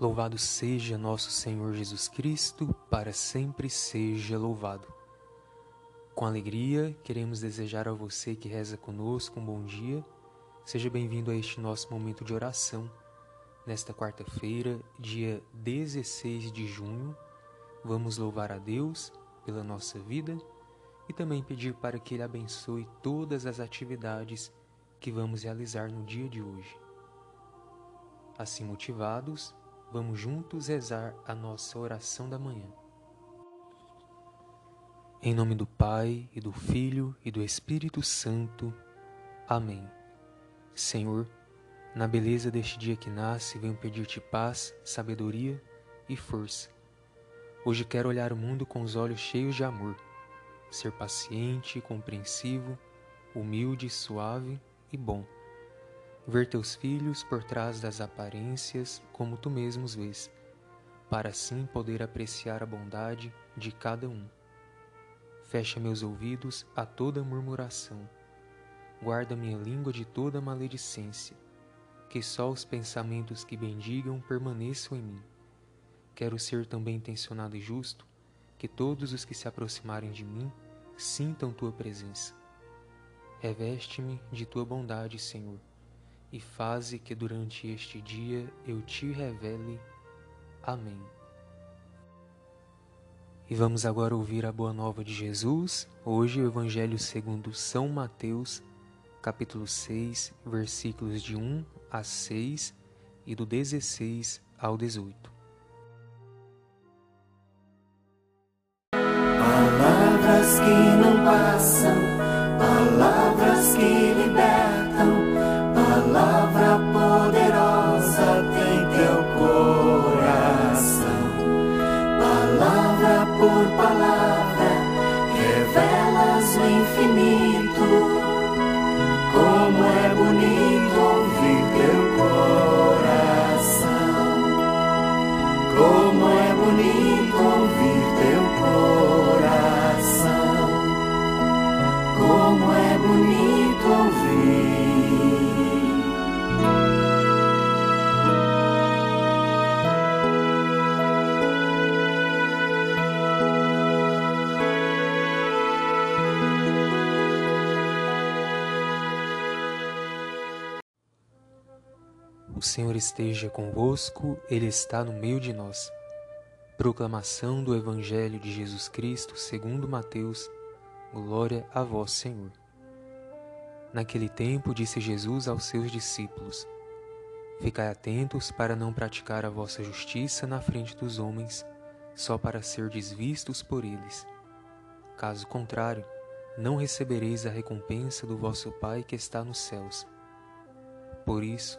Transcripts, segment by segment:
Louvado seja nosso Senhor Jesus Cristo, para sempre seja louvado. Com alegria, queremos desejar a você que reza conosco um bom dia. Seja bem-vindo a este nosso momento de oração. Nesta quarta-feira, dia 16 de junho, vamos louvar a Deus pela nossa vida e também pedir para que Ele abençoe todas as atividades que vamos realizar no dia de hoje. Assim motivados, Vamos juntos rezar a nossa oração da manhã. Em nome do Pai, e do Filho, e do Espírito Santo. Amém. Senhor, na beleza deste dia que nasce, venho pedir-te paz, sabedoria e força. Hoje quero olhar o mundo com os olhos cheios de amor, ser paciente, compreensivo, humilde, suave e bom ver teus filhos por trás das aparências como tu mesmo os vês, para assim poder apreciar a bondade de cada um. Fecha meus ouvidos a toda murmuração, guarda minha língua de toda maledicência, que só os pensamentos que bendigam permaneçam em mim. Quero ser também intencionado e justo, que todos os que se aproximarem de mim sintam tua presença. Reveste-me de tua bondade, Senhor e faze que durante este dia eu te revele. Amém. E vamos agora ouvir a boa nova de Jesus, hoje o Evangelho segundo São Mateus, capítulo 6, versículos de 1 a 6 e do 16 ao 18. Palavras que não passam, Como é bonito ouvir teu coração. Como é bonito O Senhor esteja convosco, Ele está no meio de nós. Proclamação do Evangelho de Jesus Cristo segundo Mateus. Glória a vós, Senhor. Naquele tempo disse Jesus aos seus discípulos: Ficai atentos para não praticar a vossa justiça na frente dos homens, só para ser desvistos por eles. Caso contrário, não recebereis a recompensa do vosso Pai que está nos céus. Por isso,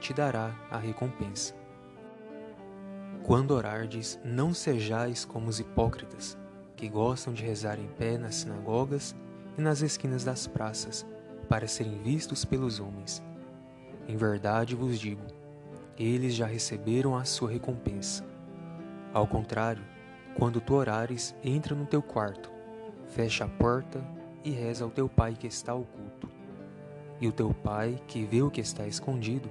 te dará a recompensa. Quando orardes, não sejais como os hipócritas, que gostam de rezar em pé nas sinagogas e nas esquinas das praças, para serem vistos pelos homens. Em verdade vos digo, eles já receberam a sua recompensa. Ao contrário, quando tu orares, entra no teu quarto, fecha a porta e reza ao teu pai que está oculto. E o teu pai, que vê o que está escondido,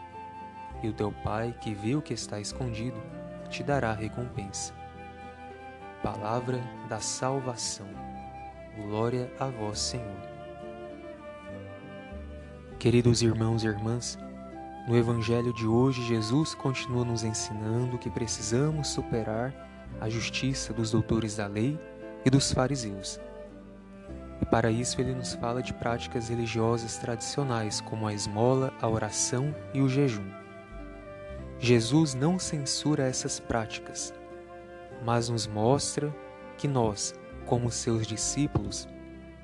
e o teu Pai, que o que está escondido, te dará recompensa. Palavra da salvação. Glória a vós, Senhor. Queridos irmãos e irmãs, no Evangelho de hoje, Jesus continua nos ensinando que precisamos superar a justiça dos doutores da lei e dos fariseus. E para isso ele nos fala de práticas religiosas tradicionais, como a esmola, a oração e o jejum. Jesus não censura essas práticas, mas nos mostra que nós, como seus discípulos,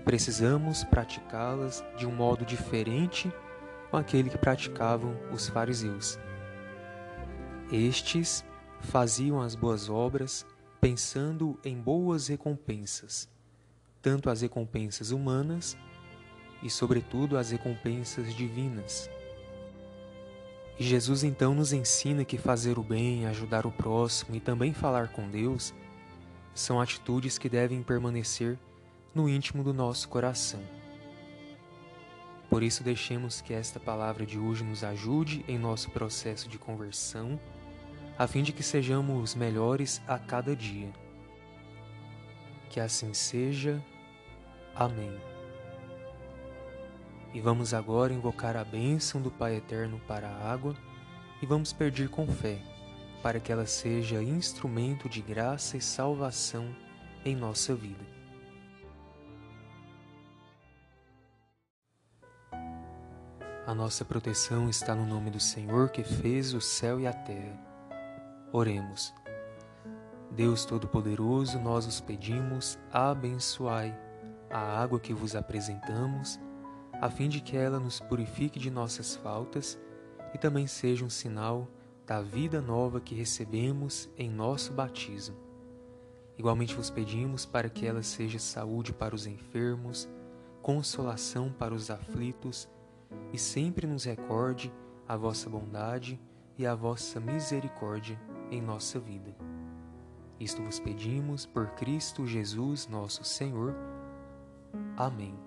precisamos praticá-las de um modo diferente com aquele que praticavam os fariseus. Estes faziam as boas obras pensando em boas recompensas, tanto as recompensas humanas e, sobretudo, as recompensas divinas. E Jesus então nos ensina que fazer o bem, ajudar o próximo e também falar com Deus são atitudes que devem permanecer no íntimo do nosso coração. Por isso, deixemos que esta palavra de hoje nos ajude em nosso processo de conversão, a fim de que sejamos melhores a cada dia. Que assim seja. Amém. E vamos agora invocar a bênção do Pai Eterno para a água e vamos pedir com fé, para que ela seja instrumento de graça e salvação em nossa vida. A nossa proteção está no nome do Senhor que fez o céu e a terra. Oremos. Deus Todo-Poderoso, nós os pedimos, abençoai a água que vos apresentamos, a fim de que ela nos purifique de nossas faltas e também seja um sinal da vida nova que recebemos em nosso batismo. Igualmente vos pedimos para que ela seja saúde para os enfermos, consolação para os aflitos e sempre nos recorde a vossa bondade e a vossa misericórdia em nossa vida. Isto vos pedimos por Cristo Jesus, nosso Senhor. Amém.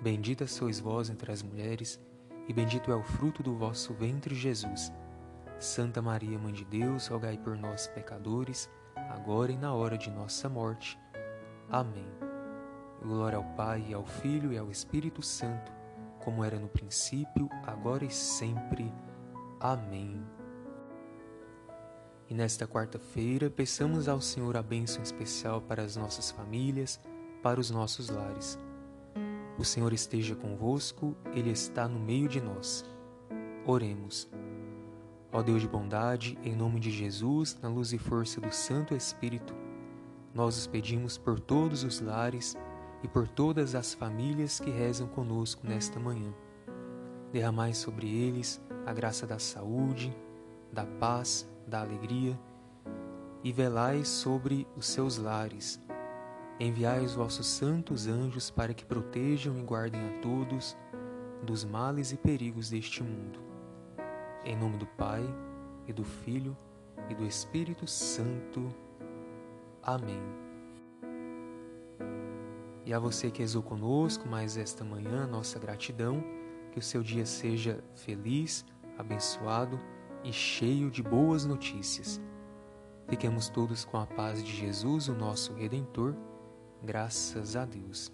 Bendita sois vós entre as mulheres, e bendito é o fruto do vosso ventre, Jesus. Santa Maria, Mãe de Deus, rogai por nós, pecadores, agora e na hora de nossa morte. Amém. Glória ao Pai, ao Filho e ao Espírito Santo, como era no princípio, agora e sempre. Amém. E nesta quarta-feira, peçamos ao Senhor a bênção especial para as nossas famílias, para os nossos lares. O Senhor esteja convosco, Ele está no meio de nós. Oremos. Ó Deus de bondade, em nome de Jesus, na luz e força do Santo Espírito, nós os pedimos por todos os lares e por todas as famílias que rezam conosco nesta manhã. Derramai sobre eles a graça da saúde, da paz, da alegria e velai sobre os seus lares. Enviai os vossos santos anjos para que protejam e guardem a todos dos males e perigos deste mundo. Em nome do Pai, e do Filho, e do Espírito Santo. Amém. E a você que rezou conosco mais esta manhã, nossa gratidão. Que o seu dia seja feliz, abençoado e cheio de boas notícias. Fiquemos todos com a paz de Jesus, o nosso Redentor. Graças a Deus.